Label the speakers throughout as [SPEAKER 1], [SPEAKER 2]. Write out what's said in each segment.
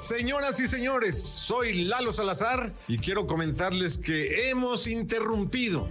[SPEAKER 1] Señoras y señores, soy Lalo Salazar y quiero comentarles que hemos interrumpido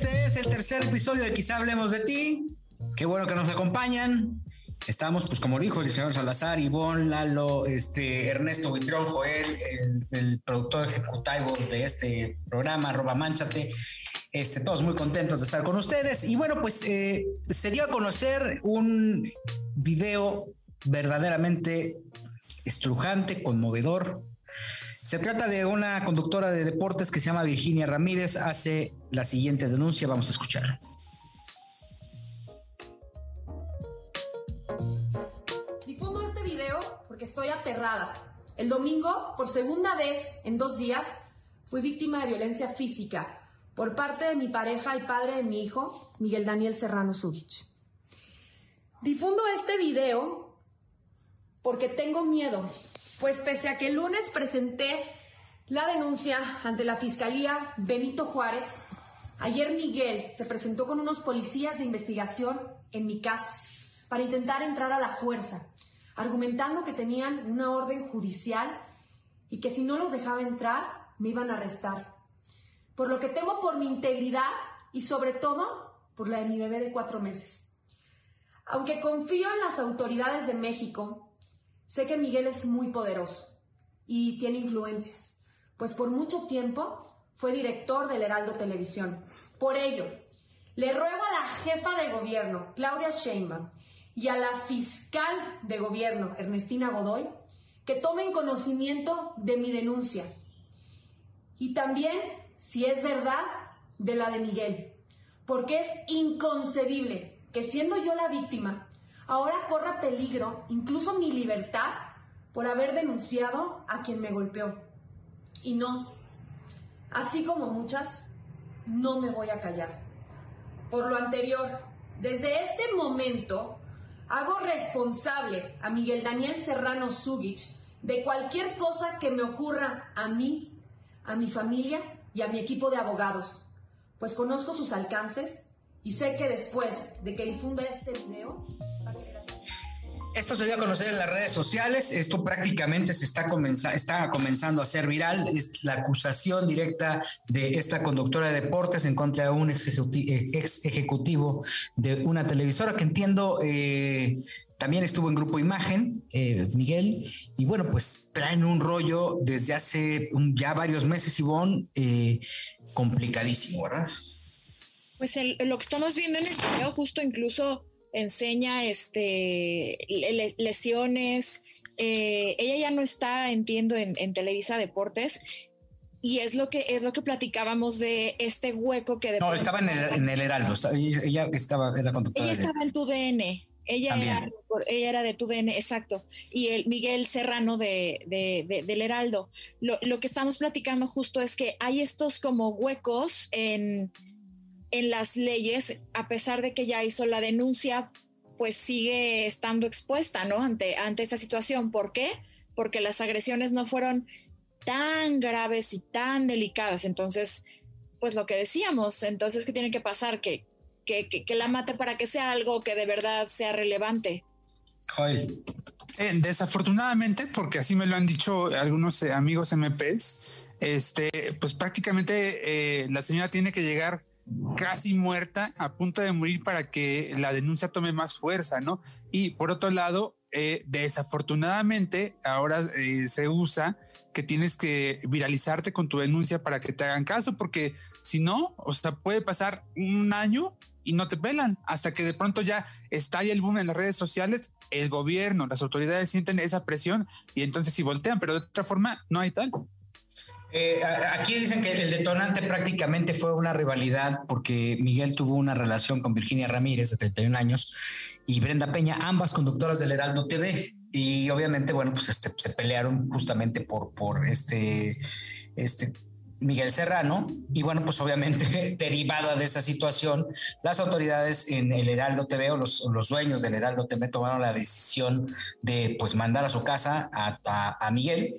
[SPEAKER 2] Este es el tercer episodio de Quizá Hablemos de Ti. Qué bueno que nos acompañan. Estamos, pues, como dijo el señor Salazar, Ivonne, Lalo, este, Ernesto Buitrón, Joel, el, productor ejecutivo de este programa, Roba Manchate. Este, todos muy contentos de estar con ustedes. Y bueno, pues eh, se dio a conocer un video verdaderamente estrujante, conmovedor, se trata de una conductora de deportes que se llama Virginia Ramírez. Hace la siguiente denuncia. Vamos a escuchar.
[SPEAKER 3] Difundo este video porque estoy aterrada. El domingo, por segunda vez en dos días, fui víctima de violencia física por parte de mi pareja y padre de mi hijo, Miguel Daniel Serrano Zurich. Difundo este video porque tengo miedo pues pese a que el lunes presenté la denuncia ante la Fiscalía Benito Juárez, ayer Miguel se presentó con unos policías de investigación en mi casa para intentar entrar a la fuerza, argumentando que tenían una orden judicial y que si no los dejaba entrar me iban a arrestar. Por lo que temo por mi integridad y sobre todo por la de mi bebé de cuatro meses. Aunque confío en las autoridades de México, Sé que Miguel es muy poderoso y tiene influencias, pues por mucho tiempo fue director del Heraldo Televisión. Por ello, le ruego a la jefa de gobierno, Claudia Sheinbaum, y a la fiscal de gobierno, Ernestina Godoy, que tomen conocimiento de mi denuncia. Y también, si es verdad, de la de Miguel, porque es inconcebible que siendo yo la víctima, ahora corra peligro incluso mi libertad por haber denunciado a quien me golpeó. Y no, así como muchas, no me voy a callar. Por lo anterior, desde este momento hago responsable a Miguel Daniel Serrano Zugich de cualquier cosa que me ocurra a mí, a mi familia y a mi equipo de abogados, pues conozco sus alcances y sé que después de que difunda este video,
[SPEAKER 2] esto se dio a conocer en las redes sociales. Esto prácticamente se está, está comenzando a ser viral. Es la acusación directa de esta conductora de deportes en contra de un ex ejecutivo, de una televisora que entiendo eh, también estuvo en Grupo Imagen, eh, Miguel. Y bueno, pues traen un rollo desde hace ya varios meses, Ivonne, eh, complicadísimo, ¿verdad?
[SPEAKER 4] Pues lo que estamos viendo en el video justo incluso enseña este lesiones. Eh, ella ya no está, entiendo, en, Televisa Deportes. Y es lo que es lo que platicábamos de este hueco que de
[SPEAKER 2] no estaba en el, Heraldo. Ella estaba
[SPEAKER 4] era Ella estaba en tu DN. Ella era, ella era de tu DN, exacto. Y el Miguel Serrano de, del Heraldo. Lo, lo que estamos platicando justo es que hay estos como huecos en en las leyes, a pesar de que ya hizo la denuncia, pues sigue estando expuesta, ¿no? Ante, ante esa situación. ¿Por qué? Porque las agresiones no fueron tan graves y tan delicadas. Entonces, pues lo que decíamos, entonces, ¿qué tiene que pasar? Que, que, que, la mate para que sea algo que de verdad sea relevante.
[SPEAKER 5] Joel. Eh, desafortunadamente, porque así me lo han dicho algunos eh, amigos MPs, este, pues prácticamente eh, la señora tiene que llegar casi muerta, a punto de morir para que la denuncia tome más fuerza, ¿no? Y por otro lado, eh, desafortunadamente, ahora eh, se usa que tienes que viralizarte con tu denuncia para que te hagan caso, porque si no, o sea, puede pasar un año y no te pelan hasta que de pronto ya estalla el boom en las redes sociales, el gobierno, las autoridades sienten esa presión y entonces si voltean, pero de otra forma no hay tal.
[SPEAKER 2] Eh, aquí dicen que el detonante prácticamente fue una rivalidad porque Miguel tuvo una relación con Virginia Ramírez de 31 años y Brenda Peña, ambas conductoras del Heraldo TV. y obviamente, bueno, pues este, se pelearon justamente por, por este, este Miguel Serrano. Y bueno, pues obviamente derivada de esa situación, las autoridades en el Heraldo TV o los, los dueños del Heraldo TV tomaron la decisión de pues mandar a su casa a, a Miguel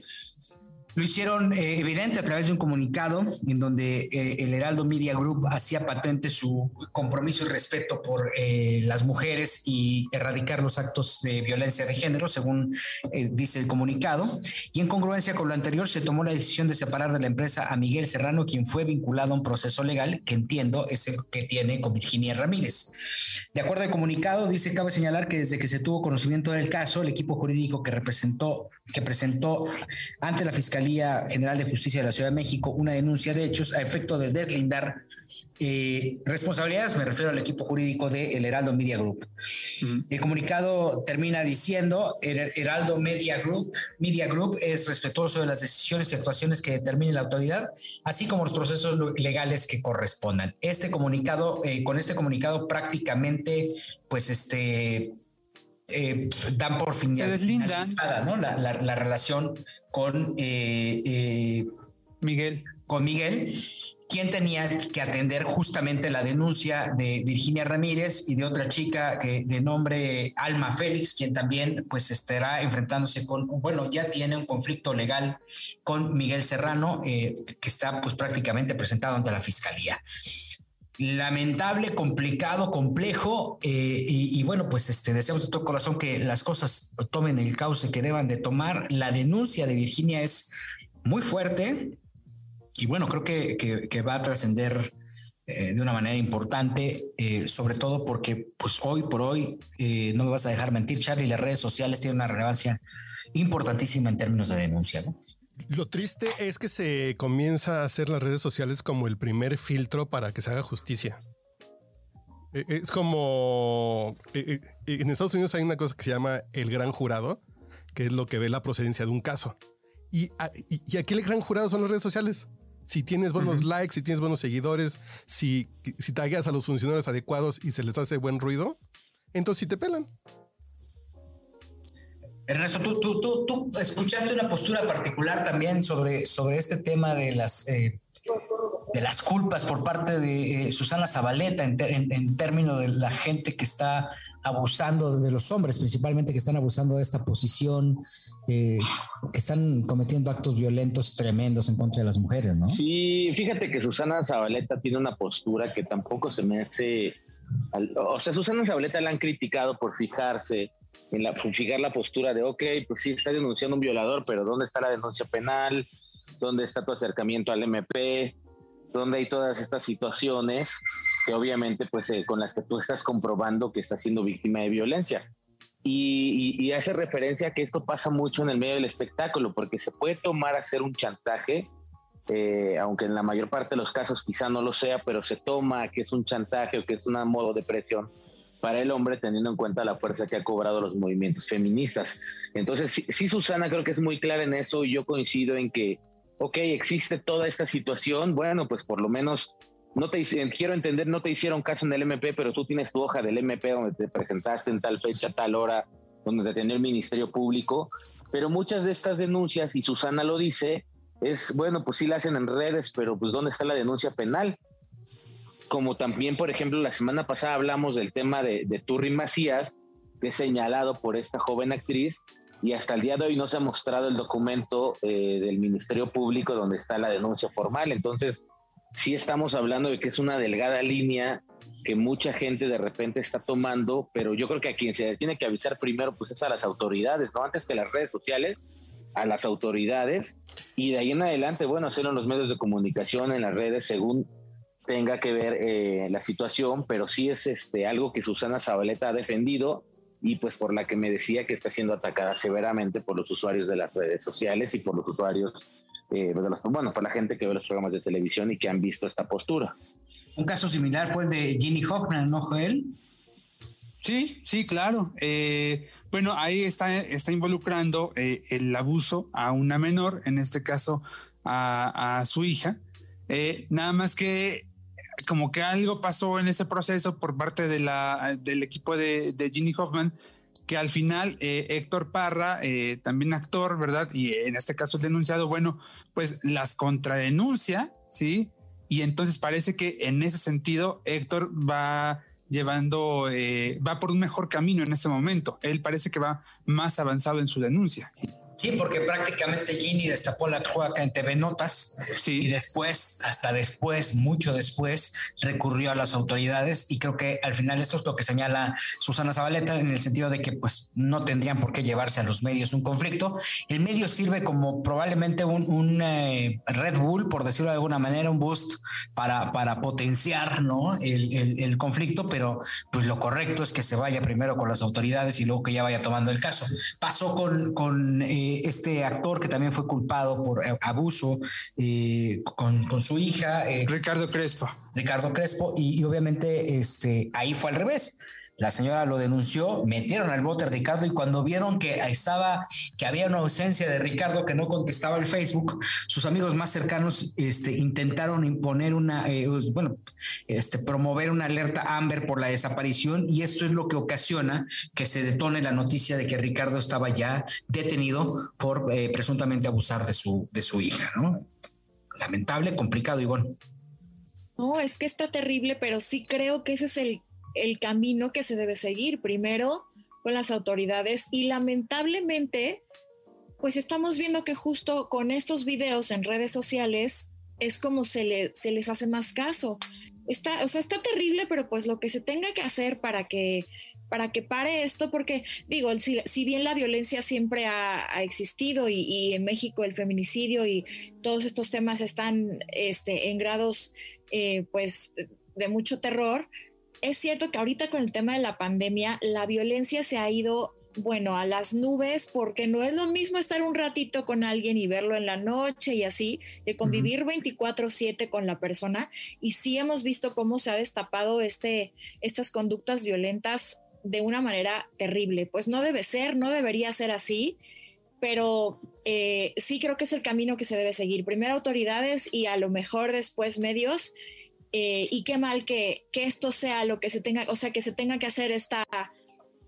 [SPEAKER 2] lo hicieron eh, evidente a través de un comunicado en donde eh, el Heraldo Media Group hacía patente su compromiso y respeto por eh, las mujeres y erradicar los actos de violencia de género, según dice el comunicado. Y en congruencia con lo anterior, se tomó la decisión de separar de la empresa a Miguel Serrano, quien fue vinculado a un proceso legal que entiendo es el que tiene con Virginia Ramírez. De acuerdo al comunicado, dice, cabe señalar que desde que se tuvo conocimiento del caso, el equipo jurídico que representó, que presentó ante la Fiscalía General de Justicia de la Ciudad de México una denuncia de hechos a efecto de deslindar eh, responsabilidades, me refiero al equipo jurídico de El Heraldo Media Group. El comunicado termina diciendo, el Heraldo Media Group, Media Group es respetuoso de las decisiones y actuaciones que determine la autoridad, así como los procesos legales que correspondan. Este comunicado, eh, con este comunicado prácticamente, pues este eh, dan por fin la, la, relación con eh, eh,
[SPEAKER 5] Miguel.
[SPEAKER 2] Con Miguel, quien tenía que atender justamente la denuncia de Virginia Ramírez y de otra chica que de nombre Alma Félix, quien también pues estará enfrentándose con, bueno, ya tiene un conflicto legal con Miguel Serrano, que está pues prácticamente presentado ante la fiscalía lamentable, complicado, complejo eh, y, bueno, pues este, deseamos de todo corazón que las cosas tomen el cauce que deban de tomar. La denuncia de Virginia es muy fuerte y bueno, creo que, va a trascender eh, de una manera importante, eh, sobre todo porque pues hoy por hoy, no me vas a dejar mentir, Charlie, las redes sociales tienen una relevancia importantísima en términos de denuncia. ¿no?
[SPEAKER 6] Lo triste es que se comienza a hacer las redes sociales como el primer filtro para que se haga justicia. E, es como e, e, en Estados Unidos hay una cosa que se llama el gran jurado, que es lo que ve la procedencia de un caso. Y, aquí el gran jurado son las redes sociales. Si tienes buenos likes, si tienes buenos seguidores, si, si tagueas a los funcionarios adecuados y se les hace buen ruido, entonces sí te pelan.
[SPEAKER 2] Ernesto, tú, tú, tú, tú, escuchaste una postura particular también sobre, sobre este tema de las, eh, de las culpas por parte de eh, Susana Zabaleta en, en, términos de la gente que está abusando de los hombres, principalmente que están abusando de esta posición, eh, que están cometiendo actos violentos tremendos en contra de las mujeres, ¿no?
[SPEAKER 7] Sí, fíjate que Susana Zabaleta tiene una postura que tampoco se me hace... O sea, Susana Zabaleta la han criticado por fijarse en la, fijar la postura de, ok, pues sí, está denunciando un violador, pero ¿dónde está la denuncia penal? ¿Dónde está tu acercamiento al MP? ¿Dónde hay todas estas situaciones que obviamente, pues, eh, con las que tú estás comprobando que está siendo víctima de violencia? Y, hace referencia a que esto pasa mucho en el medio del espectáculo, porque se puede tomar a ser un chantaje, eh, aunque en la mayor parte de los casos quizá no lo sea, pero se toma que es un chantaje o que es un modo de presión para el hombre teniendo en cuenta la fuerza que ha cobrado los movimientos feministas. Entonces, sí, Susana creo que es muy clara en eso y yo coincido en que, ok, existe toda esta situación, bueno, pues por lo menos, no te quiero entender, no te hicieron caso en el MP, pero tú tienes tu hoja del MP donde te presentaste en tal fecha, tal hora, donde te atendió el Ministerio Público, pero muchas de estas denuncias, y Susana lo dice, es, bueno, pues sí la hacen en redes, pero pues ¿dónde está la denuncia penal? Como también, por ejemplo, la semana pasada hablamos del tema de, de Turri Macías, que es señalado por esta joven actriz, y hasta el día de hoy no se ha mostrado el documento eh, del Ministerio Público donde está la denuncia formal. Entonces, sí estamos hablando de que es una delgada línea que mucha gente de repente está tomando, pero yo creo que a quien se tiene que avisar primero pues es a las autoridades, no antes que las redes sociales, a las autoridades y de ahí en adelante, bueno, hacerlo en los medios de comunicación, en las redes, según tenga que ver eh, la situación, pero sí es este, algo que Susana Zabaleta ha defendido y pues por la que me decía que está siendo atacada severamente por los usuarios de las redes sociales y por los usuarios, eh, de los, bueno, por la gente que ve los programas de televisión y que han visto esta postura.
[SPEAKER 2] Un caso similar fue el de Ginny Hoffman, ¿no, Joel?
[SPEAKER 5] Sí, sí, claro. Eh, bueno, ahí está, está involucrando el abuso a una menor, en este caso a, a su hija. nada más que como que algo pasó en ese proceso por parte de la, del equipo de, de Ginny Hoffman que al final eh, Héctor Parra, eh, también actor, ¿verdad? Y en este caso el denunciado, bueno, pues las contradenuncia, ¿sí? Y entonces parece que en ese sentido Héctor va llevando, eh, va por un mejor camino en este momento. Él parece que va más avanzado en su denuncia.
[SPEAKER 2] Sí, porque prácticamente Ginny destapó la cloaca en TV Notas
[SPEAKER 5] sí.
[SPEAKER 2] y después, hasta después, mucho después, recurrió a las autoridades y creo que al final esto es lo que señala Susana Zabaleta en el sentido de que pues no tendrían por qué llevarse a los medios un conflicto. El medio sirve como probablemente un, eh, Red Bull, por decirlo de alguna manera, un boost para, para potenciar ¿no? el, el, conflicto, pero pues lo correcto es que se vaya primero con las autoridades y luego que ya vaya tomando el caso. Pasó con... con eh, este actor que también fue culpado por eh, abuso eh, con, con, su hija.
[SPEAKER 5] Eh, Ricardo Crespo.
[SPEAKER 2] Ricardo Crespo, y, y, obviamente este, ahí fue al revés. La señora lo denunció, metieron al bote Ricardo y cuando vieron que estaba, que había una ausencia de Ricardo que no contestaba el Facebook, sus amigos más cercanos este, intentaron imponer una, eh, bueno, este, promover una alerta Amber por la desaparición y esto es lo que ocasiona que se detone la noticia de que Ricardo estaba ya detenido por eh, presuntamente abusar de su, de su hija, ¿no? Lamentable, complicado, Ivonne.
[SPEAKER 4] No, es que está terrible, pero sí creo que ese es el el camino que se debe seguir primero con las autoridades y lamentablemente pues estamos viendo que justo con estos videos en redes sociales es como se, le, se les hace más caso. Está, o sea, está terrible, pero pues lo que se tenga que hacer para que para que pare esto, porque digo, si, bien la violencia siempre ha, existido y, en México el feminicidio y todos estos temas están este, en grados eh, pues de mucho terror, es cierto que ahorita con el tema de la pandemia, la violencia se ha ido, bueno, a las nubes, porque no es lo mismo estar un ratito con alguien y verlo en la noche y así, de convivir 24/7 con la persona. Y sí hemos visto cómo se ha destapado este, estas conductas violentas de una manera terrible. Pues no debe ser, no debería ser así pero eh, sí creo que es el camino que se debe seguir. Primero autoridades y a lo mejor después medios eh, y qué mal que, que, esto sea lo que se tenga, o sea, que se tenga que hacer esta,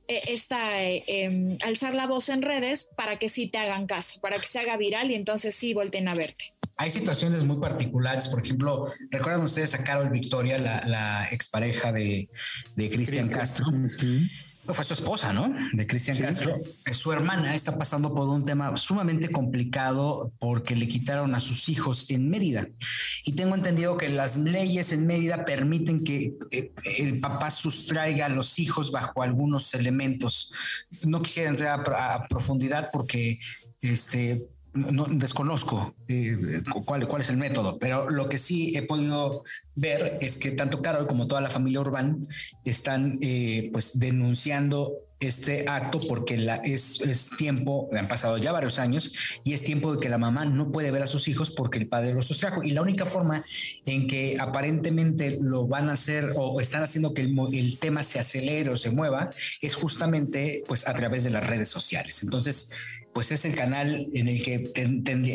[SPEAKER 4] eh, esta eh, em, alzar la voz en redes para que sí te hagan caso, para que se haga viral y entonces sí volten a verte.
[SPEAKER 2] Hay situaciones muy particulares, por ejemplo, recuerdan ustedes a Carol Victoria, la, la expareja de, de Cristian Castro fue su esposa, ¿no? De Cristian Castro. Su hermana está pasando por un tema sumamente complicado porque le quitaron a sus hijos en Mérida. Y tengo entendido que las leyes en Mérida permiten que eh, el papá sustraiga a los hijos bajo algunos elementos. No quisiera entrar a, profundidad porque este, no, desconozco eh, cuál, cuál es el método, pero lo que sí he podido ver es que tanto Carol como toda la familia Urbán están eh, pues denunciando este acto porque la, es, es, tiempo, han pasado ya varios años y es tiempo de que la mamá no puede ver a sus hijos porque el padre los sustrajo. Y la única forma en que aparentemente lo van a hacer o están haciendo que el, el tema se acelere o se mueva es justamente pues a través de las redes sociales. Entonces, pues es el canal en el que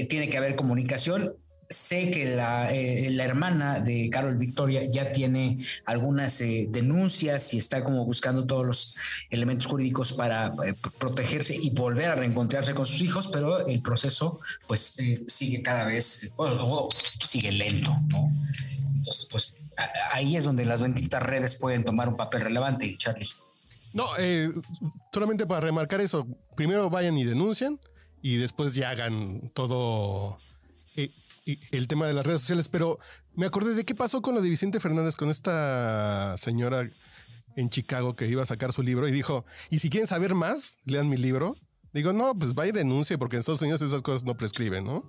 [SPEAKER 2] tiene que haber comunicación. Sé que la, eh, la, hermana de Carol Victoria ya tiene algunas eh, denuncias y está como buscando todos los elementos jurídicos para eh, protegerse y volver a reencontrarse con sus hijos, pero el proceso pues sigue cada vez, o sigue lento, ¿no? Entonces, pues ahí es donde las benditas redes pueden tomar un papel relevante, Charlie.
[SPEAKER 6] No, solamente para remarcar eso, primero vayan y denuncien y después ya hagan todo el tema de las redes sociales. Pero me acordé de qué pasó con lo de Vicente Fernández, con esta señora en Chicago que iba a sacar su libro y dijo, y si quieren saber más, lean mi libro. Digo, no, pues vaya y denuncie porque en Estados Unidos esas cosas no prescriben, ¿no?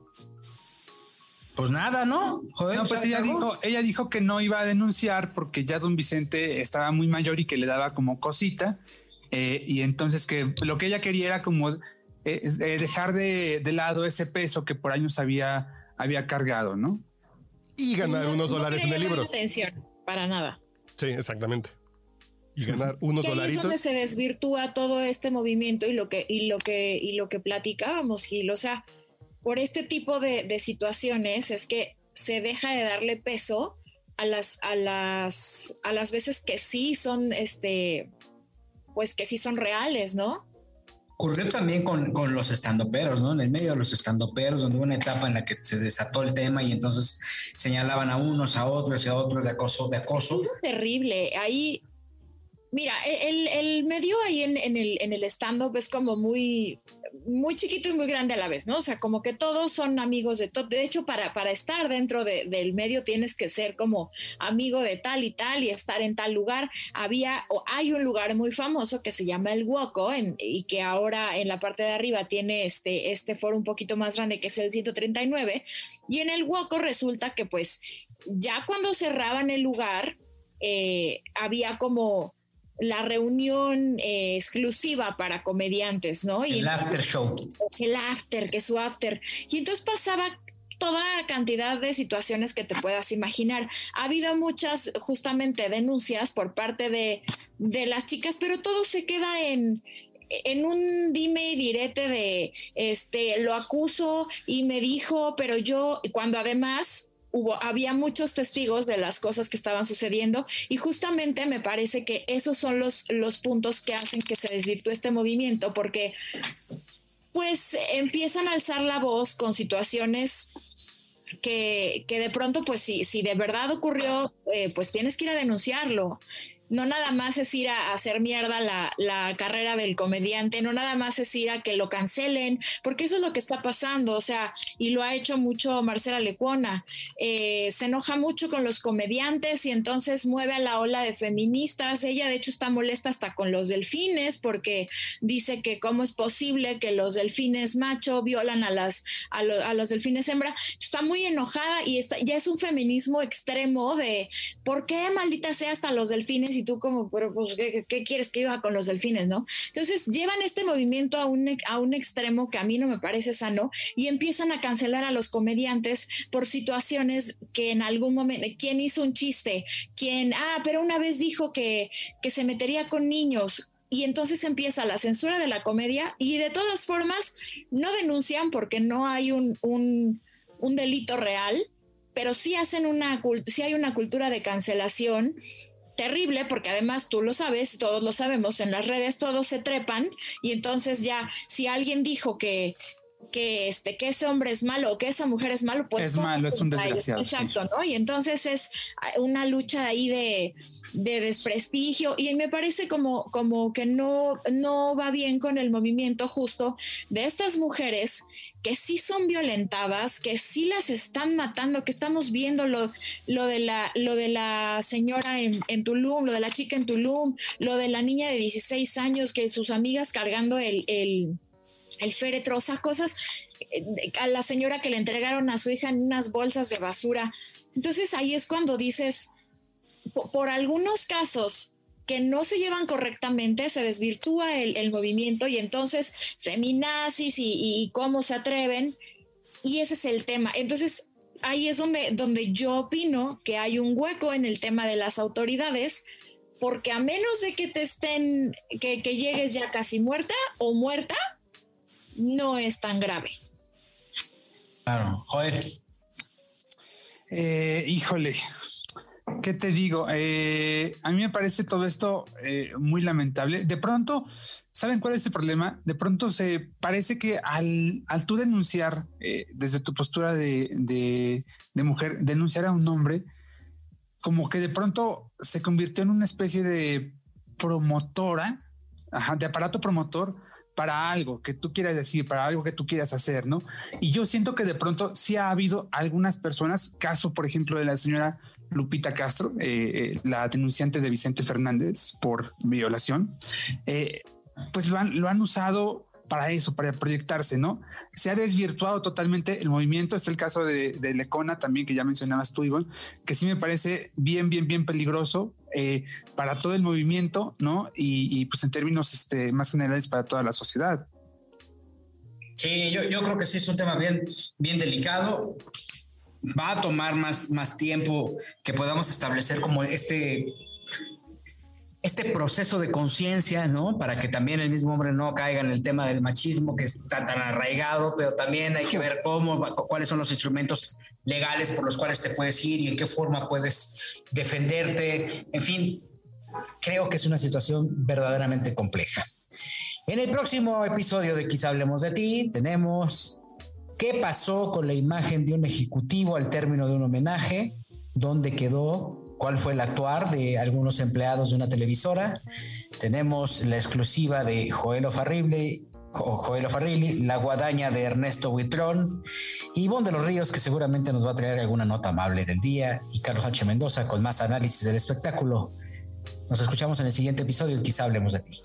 [SPEAKER 2] Pues nada, ¿no?
[SPEAKER 5] Joder, no, pues ella dijo, ella dijo que no iba a denunciar porque ya don Vicente estaba muy mayor y que le daba como cosita. Eh, y entonces que lo que ella quería era como eh, eh, dejar de, lado ese peso que por años había, había cargado, ¿no?
[SPEAKER 6] Y ganar unos dólares en el libro.
[SPEAKER 4] Atención, para nada.
[SPEAKER 6] Sí, exactamente. Y ganar unos
[SPEAKER 4] dolaritos. Es donde se desvirtúa todo este movimiento y lo que, y lo que, y lo que platicábamos, Gil. O sea, por este tipo de, situaciones es que se deja de darle peso a las, a las, a las veces que sí son este, pues que sí son reales, ¿no?
[SPEAKER 2] Ocurrió también con, con los estandoperos, ¿no? En el medio de los estandoperos, donde hubo una etapa en la que se desató el tema y entonces señalaban a unos, a otros y a otros de acoso. De acoso.
[SPEAKER 4] Terrible. Ahí, mira, el, el medio ahí en, en el, en el stand-up es como muy, muy chiquito y muy grande a la vez, ¿no? O sea, como que todos son amigos de todo. De hecho, para, para estar dentro del medio tienes que ser como amigo de tal y tal y estar en tal lugar. Había o hay un lugar muy famoso que se llama el Woco y que ahora en la parte de arriba tiene este, este foro un poquito más grande que es el 139. Y en el Woco resulta que pues ya cuando cerraban el lugar, eh, había como la reunión eh, exclusiva para comediantes, ¿no?
[SPEAKER 2] Y el after show.
[SPEAKER 4] El after, que es su after. Y entonces pasaba toda cantidad de situaciones que te puedas imaginar. Ha habido muchas justamente denuncias por parte de, de las chicas, pero todo se queda en, en un dime y direte de este lo acuso y me dijo, pero yo cuando además había muchos testigos de las cosas que estaban sucediendo y justamente me parece que esos son los, los puntos que hacen que se desvirtúe este movimiento porque pues empiezan a alzar la voz con situaciones que, de pronto, pues si, si de verdad ocurrió, eh, pues tienes que ir a denunciarlo no nada más es ir a hacer mierda la, carrera del comediante, no nada más es ir a que lo cancelen, porque eso es lo que está pasando, o sea, y lo ha hecho mucho Marcela Lecuona, eh, se enoja mucho con los comediantes y entonces mueve a la ola de feministas, ella de hecho está molesta hasta con los delfines porque dice que cómo es posible que los delfines macho violan a, las, a, los delfines hembra, está muy enojada y está, ya es un feminismo extremo de, ¿por qué maldita sea hasta los delfines? Y tú como, pero pues, ¿qué, quieres que iba con los delfines, no? Entonces llevan este movimiento a un, a un extremo que a mí no me parece sano y empiezan a cancelar a los comediantes por situaciones que en algún momento, ¿quién hizo un chiste? ¿Quién, ah, pero una vez dijo que, que se metería con niños? y entonces empieza la censura de la comedia y de todas formas no denuncian porque no hay un, un, un delito real, pero sí hacen una sí hay una cultura de cancelación terrible porque además tú lo sabes, todos lo sabemos, en las redes todos se trepan y entonces ya si alguien dijo que que este que ese hombre es malo o que esa mujer es malo, pues
[SPEAKER 5] es malo, es un desgraciado.
[SPEAKER 4] Exacto, ¿no? Y entonces es una lucha ahí de, de desprestigio y me parece como, como que no, no va bien con el movimiento justo de estas mujeres que sí son violentadas, que sí las están matando, que estamos viendo lo, lo, de, la, lo de la señora en, en, Tulum, lo de la chica en Tulum, lo de la niña de 16 años que sus amigas cargando el, el, el féretro, o cosas eh, a la señora que le entregaron a su hija en unas bolsas de basura. Entonces ahí es cuando dices, por, algunos casos que no se llevan correctamente, se desvirtúa el, movimiento y entonces feminazis y, cómo se atreven. Y ese es el tema. Entonces, ahí es donde, donde yo opino que hay un hueco en el tema de las autoridades, porque a menos de que te estén, que, llegues ya casi muerta o muerta, no es tan grave.
[SPEAKER 2] Claro, joder.
[SPEAKER 5] Eh, híjole, ¿Qué te digo? Eh, a mí me parece todo esto eh, muy lamentable. De pronto, ¿saben cuál es el problema? De pronto se parece que al, al tú denunciar eh, desde tu postura de, mujer, denunciar a un hombre, como que de pronto se convirtió en una especie de promotora, de aparato promotor para algo que tú quieras decir, para algo que tú quieras hacer, ¿no? Y yo siento que de pronto sí ha habido algunas personas, caso por ejemplo de la señora Lupita Castro, eh, eh, la denunciante de Vicente Fernández por violación, eh, pues lo han, usado para eso, para proyectarse, ¿no? Se ha desvirtuado totalmente el movimiento. Es el caso de, de Lecona también, que ya mencionabas tú, Ivonne, que sí me parece bien, bien, bien peligroso para todo el movimiento, ¿no? Y, pues en términos este, más generales para toda la sociedad.
[SPEAKER 2] Sí, yo, yo creo que sí es un tema bien, bien delicado va a tomar más, más tiempo que podamos establecer como este, este proceso de conciencia, ¿no? Para que también el mismo hombre no caiga en el tema del machismo que está tan arraigado, pero también hay que ver cómo, cuáles son los instrumentos legales por los cuales te puedes ir y en qué forma puedes defenderte. En fin, creo que es una situación verdaderamente compleja. En el próximo episodio de Quizá Hablemos de ti, tenemos qué pasó con la imagen de un ejecutivo al término de un homenaje, dónde quedó, cuál fue el actuar de algunos empleados de una televisora. Tenemos la exclusiva de Joel Farrible Joel Farrilli, La Guadaña de Ernesto Huitrón, Ivonne de los Ríos, que seguramente nos va a traer alguna nota amable del día, y Carlos H. Mendoza con más análisis del espectáculo. Nos escuchamos en el siguiente episodio y quizá hablemos de ti.